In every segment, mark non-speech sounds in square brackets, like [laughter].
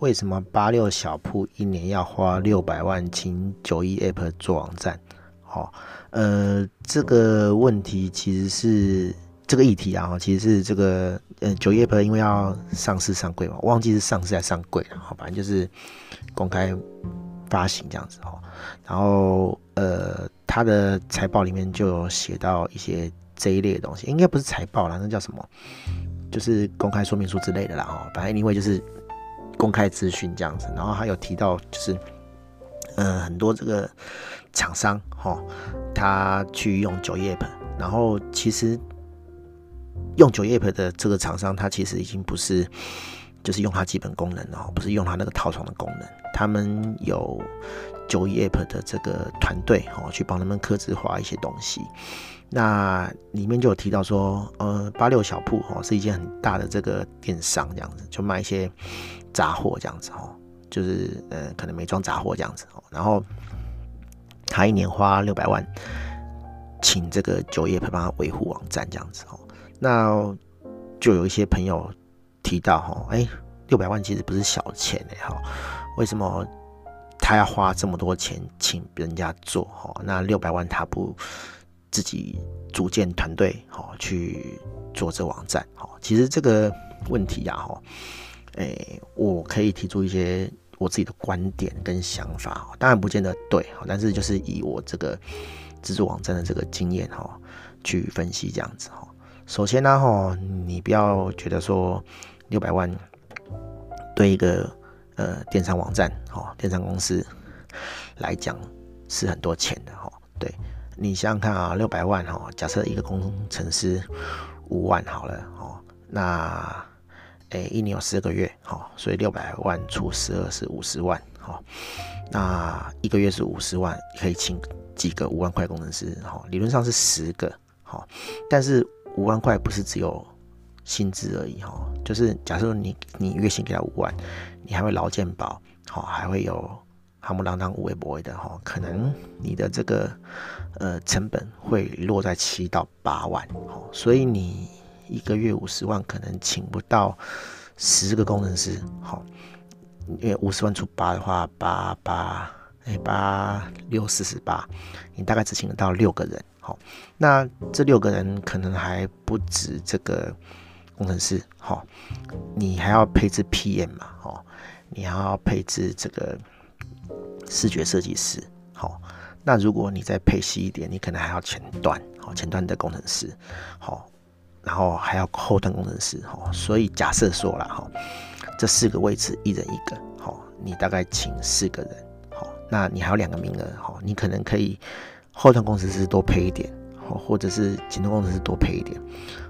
为什么八六小铺一年要花六百万请九一 Apple 做网站？好，呃，这个问题其实是这个议题啊，其实是这个呃九一 Apple 因为要上市上柜嘛，忘记是上市还是上柜了，好，反正就是公开发行这样子哦。然后呃，他的财报里面就有写到一些这一类的东西，应该不是财报啦，那叫什么？就是公开说明书之类的啦，哈，反正因为就是。公开资讯这样子，然后还有提到就是，嗯、很多这个厂商哈，他去用九叶盆然后其实用九叶盆的这个厂商，他其实已经不是就是用它基本功能哦，不是用它那个套装的功能，他们有九叶盆的这个团队哦，去帮他们刻字化一些东西。那里面就有提到说，呃，八六小铺哦，是一件很大的这个电商这样子，就卖一些。杂货这样子哦，就是呃，可能美妆杂货这样子哦。然后他一年花六百万，请这个九一 App 帮他维护网站这样子哦。那就有一些朋友提到哈，哎，六百万其实不是小钱哎哈，为什么他要花这么多钱请人家做哈？那六百万他不自己组建团队哈去做这网站哈？其实这个问题呀哈。诶、我可以提出一些我自己的观点跟想法，当然不见得对，但是就是以我这个制作网站的这个经验哈，去分析这样子哈。首先呢哈，你不要觉得说六百万对一个呃电商网站哈，电商公司来讲是很多钱的哈。对，你想想看啊，六百万哈，假设一个工程师五万好了哦，那。诶，一年有四个月，好，所以六百万除十二是五十万，哦，那一个月是五十万，可以请几个五万块工程师，哦，理论上是十个，哦，但是五万块不是只有薪资而已，哈，就是假设你你月薪给他五万，你还会劳健保，好，还会有哈姆当当五位不会的，哈，可能你的这个呃成本会落在七到八万，好，所以你。一个月五十万，可能请不到十个工程师，好，因为五十万除八的话，八八哎八六四十八，你大概只请得到六个人，好，那这六个人可能还不止这个工程师，好，你还要配置 PM 嘛，哦，你还要配置这个视觉设计师，好，那如果你再配细一点，你可能还要前端，好，前端的工程师，好。然后还要后端工程师哈，所以假设说了哈，这四个位置一人一个好，你大概请四个人好，那你还有两个名额哈，你可能可以后端工程师多配一点，好或者是前端工程师多配一点，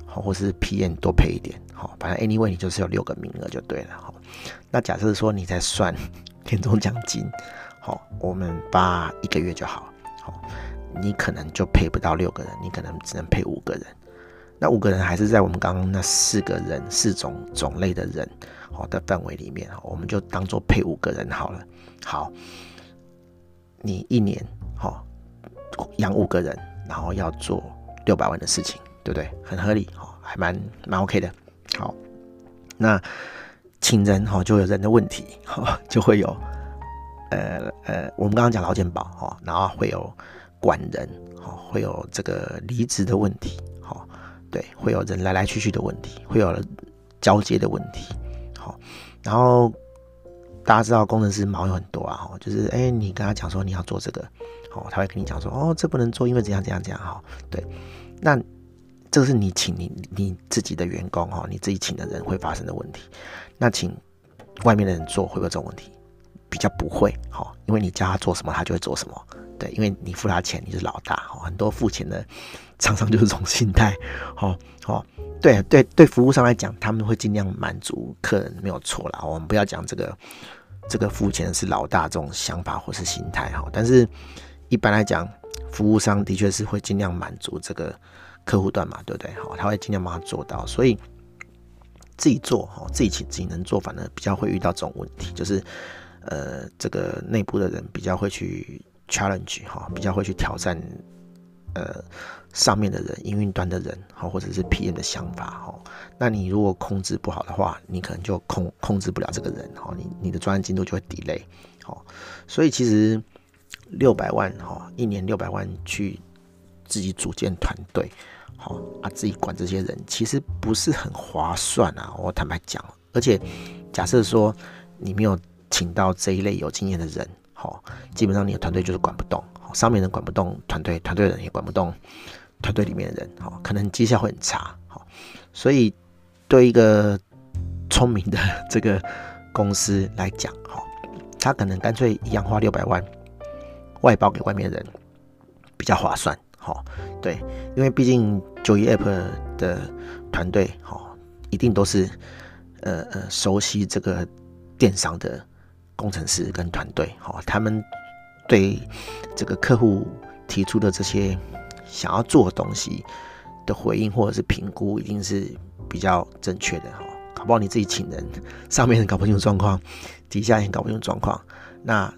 好，或是 PM 多配一点，好，反正 anyway 你就是有六个名额就对了好。那假设说你在算年终奖金，好，我们发一个月就好，好，你可能就配不到六个人，你可能只能配五个人。那五个人还是在我们刚刚那四个人四种种类的人好的范围里面，我们就当做配五个人好了。好，你一年好养五个人，然后要做六百万的事情，对不对？很合理，好，还蛮蛮 OK 的。好，那请人哈就有人的问题，哈 [laughs] 就会有呃呃，我们刚刚讲劳健保哈，然后会有管人，哈会有这个离职的问题，哈。对，会有人来来去去的问题，会有交接的问题，好，然后大家知道工程师毛有很多啊，就是哎，你跟他讲说你要做这个，好，他会跟你讲说哦，这不能做，因为怎样怎样怎样，哈，对，那这个是你请你你自己的员工哈，你自己请的人会发生的问题，那请外面的人做会不会这种问题？比较不会，哈，因为你叫他做什么，他就会做什么，对，因为你付他钱，你是老大，哦，很多付钱的厂商就是这种心态，哦哦，对对对，服务商来讲，他们会尽量满足客人，没有错啦，我们不要讲这个这个付钱是老大这种想法或是心态哈，但是一般来讲，服务商的确是会尽量满足这个客户端嘛，对不对？好，他会尽量帮他做到，所以。自己做哈，自己请自己能做，反而比较会遇到这种问题，就是呃，这个内部的人比较会去 challenge 哈，比较会去挑战呃上面的人、营运端的人哈，或者是 PM 的想法哈。那你如果控制不好的话，你可能就控控制不了这个人哈，你你的专案进度就会 delay 好。所以其实六百万哈，一年六百万去自己组建团队。好啊，自己管这些人其实不是很划算啊。我坦白讲，而且假设说你没有请到这一类有经验的人，好，基本上你的团队就是管不动，上面人管不动团队，团队人也管不动团队里面的人，好，可能绩效会很差。好，所以对一个聪明的这个公司来讲，好，他可能干脆一样花六百万外包给外面人比较划算。好，对，因为毕竟九一 App 的团队，好，一定都是呃呃熟悉这个电商的工程师跟团队，好，他们对这个客户提出的这些想要做的东西的回应或者是评估，一定是比较正确的，哈，搞不好你自己请人，上面搞不清楚状况，底下人搞不清楚状况，那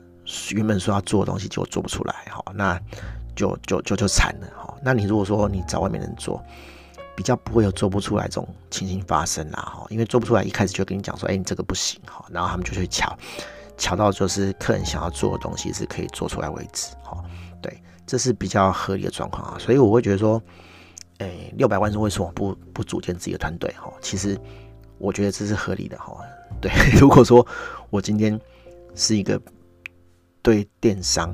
原本说要做的东西就做不出来，好，那。就就就就惨了哈。那你如果说你找外面人做，比较不会有做不出来这种情形发生啦哈。因为做不出来，一开始就跟你讲说，哎，你这个不行哈。然后他们就去瞧，瞧到就是客人想要做的东西是可以做出来为止哈。对，这是比较合理的状况啊。所以我会觉得说，哎，六百万是为什么不不组建自己的团队哈？其实我觉得这是合理的哈。对，[laughs] 如果说我今天是一个对电商。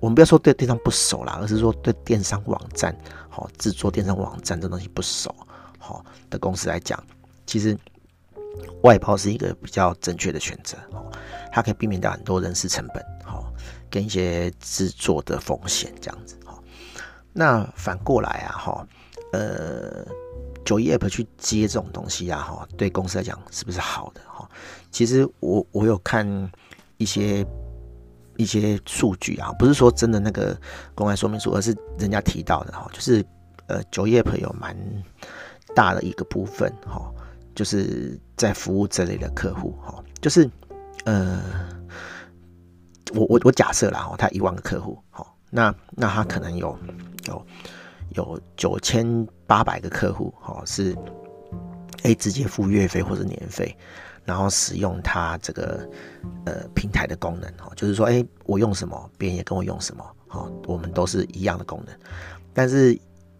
我们不要说对电商不熟啦，而是说对电商网站，好制作电商网站这东西不熟，好的公司来讲，其实外包是一个比较正确的选择，哦，它可以避免掉很多人事成本，好跟一些制作的风险这样子，好。那反过来啊，哈，呃，九一 App 去接这种东西啊，哈，对公司来讲是不是好的？哈，其实我我有看一些。一些数据啊，不是说真的那个公开说明书，而是人家提到的哈，就是呃，九一 App 有蛮大的一个部分哈，就是在服务这类的客户哈，就是呃，我我我假设啦哈，他一万个客户哈，那那他可能有有有九千八百个客户哈，是诶直接付月费或者年费。然后使用它这个呃平台的功能哈，就是说，哎，我用什么，别人也跟我用什么，哈，我们都是一样的功能。但是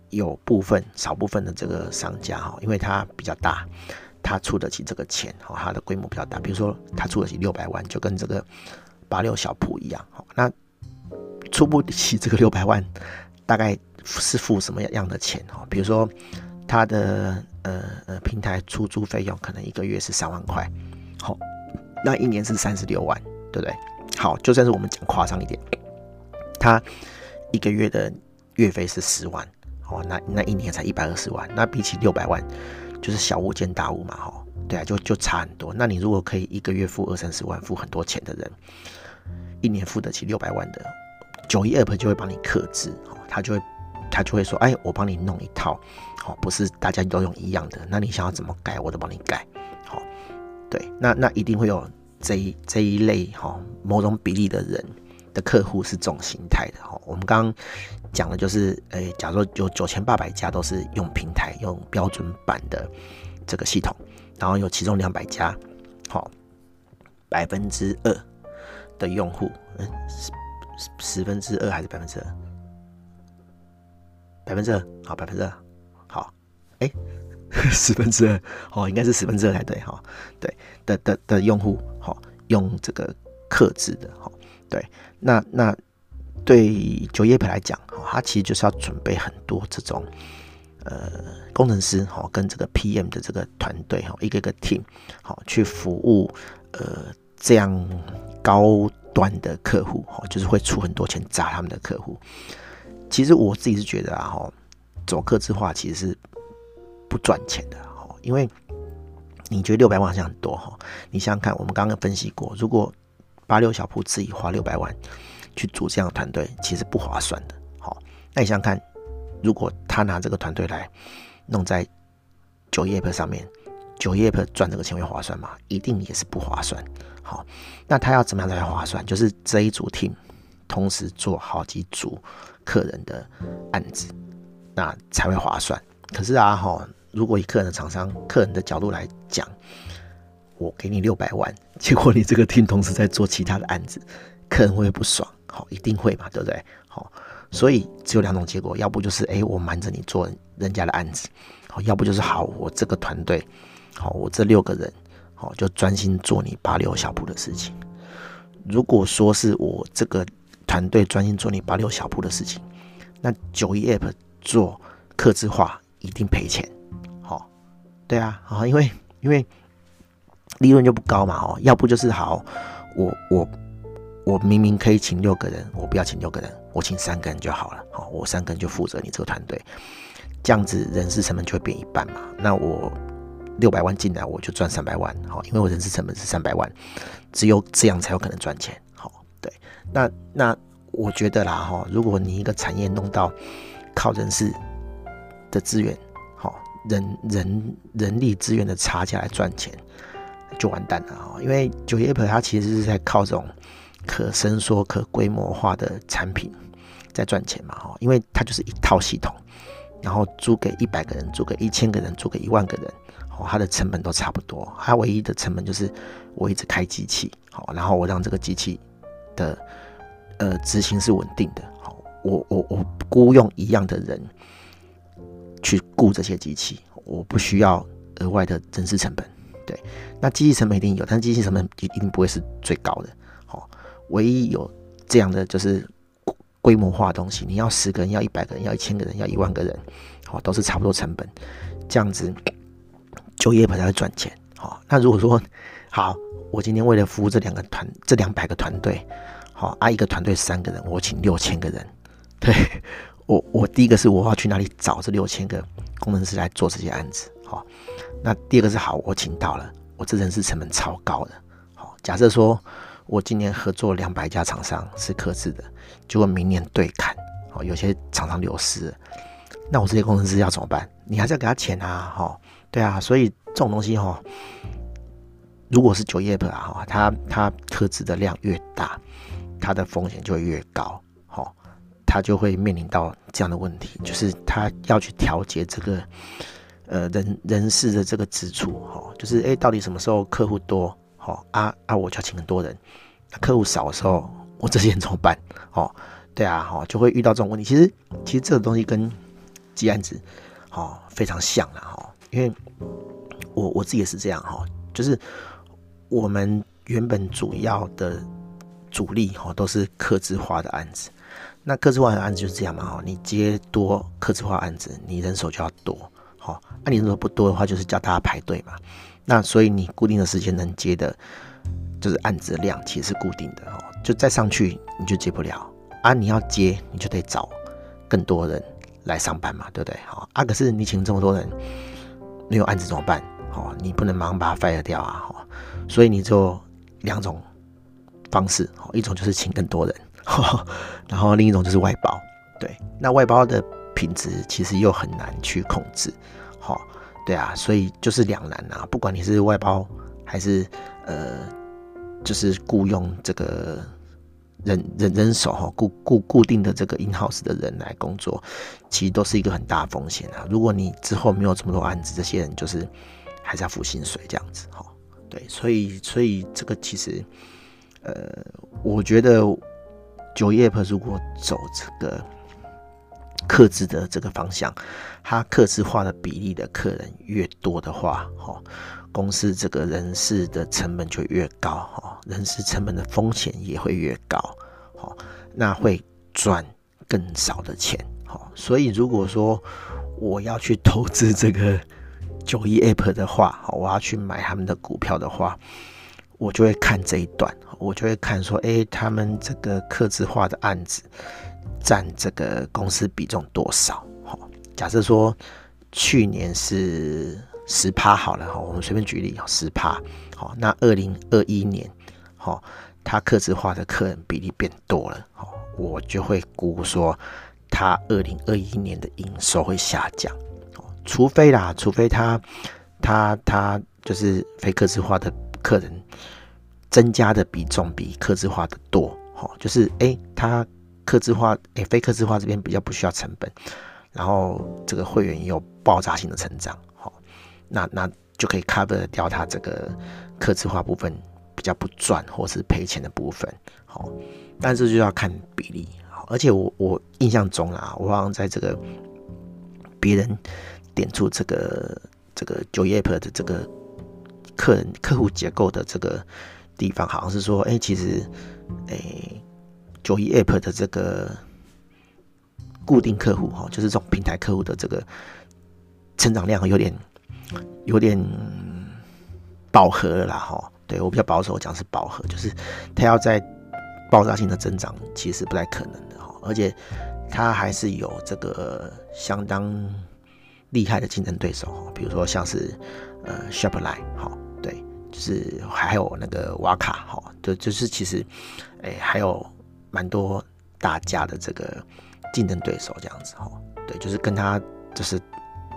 有部分少部分的这个商家哈，因为它比较大，他出得起这个钱哈，它的规模比较大，比如说他出得起六百万，就跟这个八六小铺一样，那出不起这个六百万，大概是付什么样的钱哈？比如说他的。呃呃，平台出租费用可能一个月是三万块，好，那一年是三十六万，对不对？好，就算是我们讲夸张一点，他一个月的月费是十万，哦，那那一年才一百二十万，那比起六百万，就是小巫见大巫嘛，哈，对啊，就就差很多。那你如果可以一个月付二三十万，付很多钱的人，一年付得起六百万的，九一 App 就会帮你克制，哦，他就会。他就会说：“哎，我帮你弄一套，好，不是大家都用一样的。那你想要怎么改，我都帮你改，好，对，那那一定会有这一这一类哈某种比例的人的客户是这种形态的哈。我们刚刚讲的就是，哎，假如有九千八百家都是用平台用标准版的这个系统，然后有其中两百家，好，百分之二的用户，嗯，十十分之二还是百分之二？”百分之二，好，百分之二，好，哎，[laughs] 十分之二，哦，应该是十分之二才对，哈，对的的的用户，好，用这个克制的，哈，对，那那对九一 App 来讲，哈，它其实就是要准备很多这种呃工程师，哈，跟这个 PM 的这个团队，哈，一个一个 team，好，去服务呃这样高端的客户，哈，就是会出很多钱砸他们的客户。其实我自己是觉得啊，哈，走客制化其实是不赚钱的，哈，因为你觉得六百万好像很多，哈，你想想看，我们刚刚分析过，如果八六小铺自己花六百万去组这样的团队，其实不划算的，好，那你想想看，如果他拿这个团队来弄在九一 App 上面，九一 App 赚这个钱会划算吗？一定也是不划算。好，那他要怎么样才划算？就是这一组 team 同时做好几组客人的案子，那才会划算。可是啊，哈，如果以客人的厂商、客人的角度来讲，我给你六百万，[laughs] 结果你这个厅同时在做其他的案子，客人会不爽？好，一定会嘛，对不对？好，所以只有两种结果，要不就是哎，我瞒着你做人家的案子，好，要不就是好，我这个团队，好，我这六个人。好，就专心做你八六小铺的事情。如果说是我这个团队专心做你八六小铺的事情，那九一 App 做客制化一定赔钱。好，对啊，啊，因为因为利润就不高嘛。哦，要不就是好，我我我明明可以请六个人，我不要请六个人，我请三个人就好了。好，我三个人就负责你这个团队，这样子人事成本就会变一半嘛。那我。六百万进来，我就赚三百万，好，因为我人事成本是三百万，只有这样才有可能赚钱，那那我觉得啦，哈，如果你一个产业弄到靠人事的资源，好，人人人力资源的差价来赚钱，就完蛋了，哈，因为九业 App 它其实是在靠这种可伸缩、可规模化的产品在赚钱嘛，哈，因为它就是一套系统，然后租给一百个人，租给一千个人，租给一万个人。它的成本都差不多，它唯一的成本就是我一直开机器，好，然后我让这个机器的呃执行是稳定的，好，我我我雇佣一样的人去雇这些机器，我不需要额外的人事成本，对，那机器成本一定有，但是机器成本一定不会是最高的，好，唯一有这样的就是规模化的东西，你要十个人，要一百个人，要一千个人，要一万个人，好，都是差不多成本，这样子。就业才会赚钱，好，那如果说好，我今天为了服务这两个团，这两百个团队，好，啊，一个团队三个人，我请六千个人，对我，我第一个是我要去哪里找这六千个工程师来做这些案子，好，那第二个是好，我请到了，我这人事成本超高的，好，假设说我今年合作两百家厂商是克制的，结果明年对砍，好，有些厂商流失，那我这些工程师要怎么办？你还是要给他钱啊，哈。对啊，所以这种东西哈，如果是九业 App 啊哈，它它客制的量越大，它的风险就会越高，哈，它就会面临到这样的问题，就是它要去调节这个呃人人事的这个支出，哈，就是哎，到底什么时候客户多，哈啊啊，我就要请很多人，客户少的时候，我这些人怎么办？哦，对啊，哈，就会遇到这种问题。其实其实这个东西跟接案子，哦，非常像了哈。因为我我自己也是这样哈，就是我们原本主要的主力哈都是客制化的案子，那客制化的案子就是这样嘛哈，你接多客制化案子，你人手就要多，好，那你人手不多的话，就是叫大家排队嘛，那所以你固定的时间能接的，就是案子的量其实是固定的哦，就再上去你就接不了啊，你要接你就得找更多人来上班嘛，对不对？好啊，可是你请这么多人。没有案子怎么办？哦，你不能马上把它 fire 掉啊！哦，所以你就两种方式，哦，一种就是请更多人，然后另一种就是外包。对，那外包的品质其实又很难去控制，好，对啊，所以就是两难啊。不管你是外包还是呃，就是雇佣这个。人人人手哈固固固定的这个 in house 的人来工作，其实都是一个很大风险啊。如果你之后没有这么多案子，这些人就是还是要付薪水这样子哈。对，所以所以这个其实，呃，我觉得九叶如果走这个克制的这个方向，它克制化的比例的客人越多的话，哈。公司这个人事的成本就越高哈，人事成本的风险也会越高，好，那会赚更少的钱，好，所以如果说我要去投资这个九一 App 的话，我要去买他们的股票的话，我就会看这一段，我就会看说，哎，他们这个客制化的案子占这个公司比重多少？好，假设说去年是十趴好了，哈，我们随便举例，十趴，好，那二零二一年，好，他客制化的客人比例变多了，好，我就会估说，他二零二一年的营收会下降，除非啦，除非他他他就是非客制化的。客人增加的比重比客制化的多，好，就是诶，他客制化诶，非客制化这边比较不需要成本，然后这个会员也有爆炸性的成长，好，那那就可以 cover 掉他这个客制化部分比较不赚或是赔钱的部分，好，但是就要看比例，好，而且我我印象中啊，我好像在这个别人点出这个这个 91APP 的这个。客人客户结构的这个地方，好像是说，哎、其实，哎、欸，九一 App 的这个固定客户哈，就是这种平台客户的这个成长量有点有点饱和了啦哈。对，我比较保守讲是饱和，就是它要在爆炸性的增长，其实不太可能的哈。而且它还是有这个相当厉害的竞争对手，比如说像是呃 Shopline 对。就是还有那个瓦卡哈，就就是其实，哎、还有蛮多大家的这个竞争对手这样子哈，对，就是跟他就是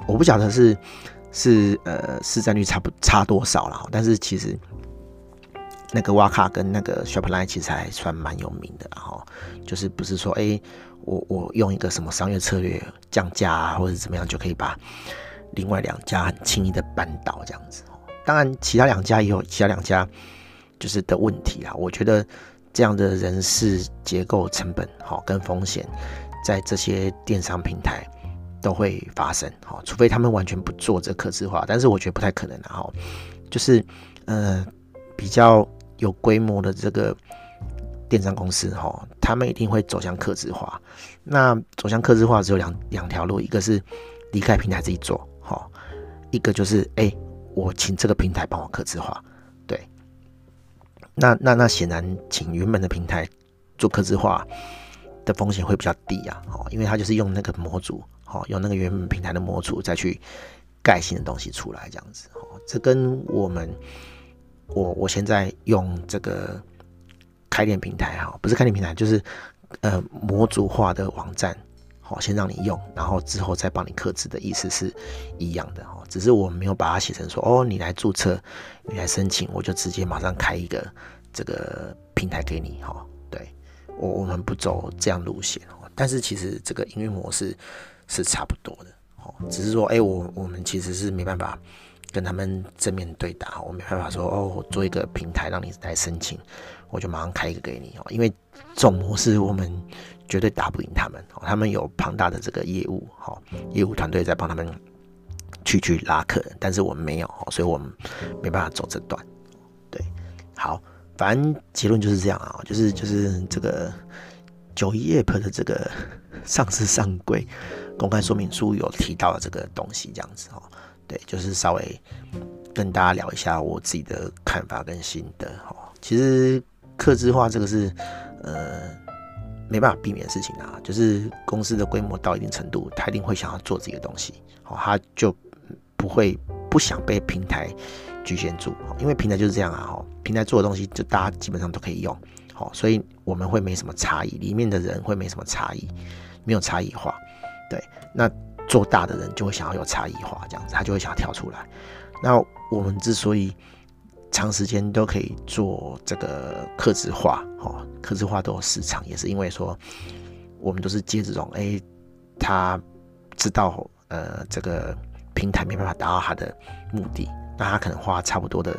我不晓得是是呃市占率差不差多少了，但是其实那个瓦卡跟那个 Shopline 其实还算蛮有名的哈，就是不是说哎、我我用一个什么商业策略降价啊，或者怎么样就可以把另外两家很轻易的扳倒这样子。当然，其他两家也有其他两家就是的问题啊。我觉得这样的人事结构成本好跟风险，在这些电商平台都会发生好，除非他们完全不做这客制化，但是我觉得不太可能的哈。就是呃比较有规模的这个电商公司哈，他们一定会走向客制化。那走向客制化只有两两条路，一个是离开平台自己做好，一个就是哎。我请这个平台帮我客制化，对，那那那显然请原本的平台做客制化的风险会比较低啊，哦，因为他就是用那个模组，哦，用那个原本平台的模组再去盖新的东西出来，这样子，哦，这跟我们我我现在用这个开店平台哈，不是开店平台，就是呃模组化的网站。好，先让你用，然后之后再帮你客制的意思是一样的哈，只是我没有把它写成说哦，你来注册，你来申请，我就直接马上开一个这个平台给你哈。对，我我们不走这样路线，但是其实这个营运模式是差不多的哦，只是说哎，我我们其实是没办法跟他们正面对打，我没办法说哦，我做一个平台让你来申请，我就马上开一个给你哦，因为这种模式我们。绝对打不赢他们，他们有庞大的这个业务，哈，业务团队在帮他们去去拉客人，但是我们没有，所以我们没办法走这段。对，好，反正结论就是这样啊，就是就是这个九一 app 的这个上市上柜公开说明书有提到这个东西，这样子哦，对，就是稍微跟大家聊一下我自己的看法跟心得，哈，其实客制化这个是，呃。没办法避免的事情啊，就是公司的规模到一定程度，他一定会想要做自己的东西，好，他就不会不想被平台局限住，因为平台就是这样啊，哈，平台做的东西就大家基本上都可以用，好，所以我们会没什么差异，里面的人会没什么差异，没有差异化，对，那做大的人就会想要有差异化，这样子他就会想要跳出来，那我们之所以。长时间都可以做这个客制化，哦，客制化都有市场，也是因为说我们都是接这种，哎、他知道，呃，这个平台没办法达到他的目的，那他可能花差不多的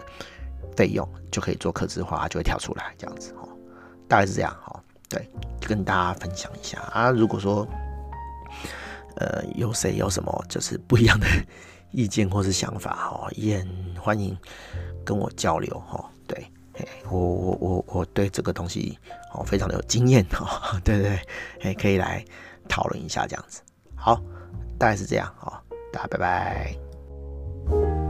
费用就可以做客制化，他就会跳出来这样子，哦，大概是这样，哦，对，就跟大家分享一下啊。如果说，呃，有谁有什么就是不一样的意见或是想法，哦，也很欢迎。跟我交流哈，对，我我我我对这个东西哦非常的有经验哦，对对哎，可以来讨论一下这样子，好，大概是这样，哦，大家拜拜。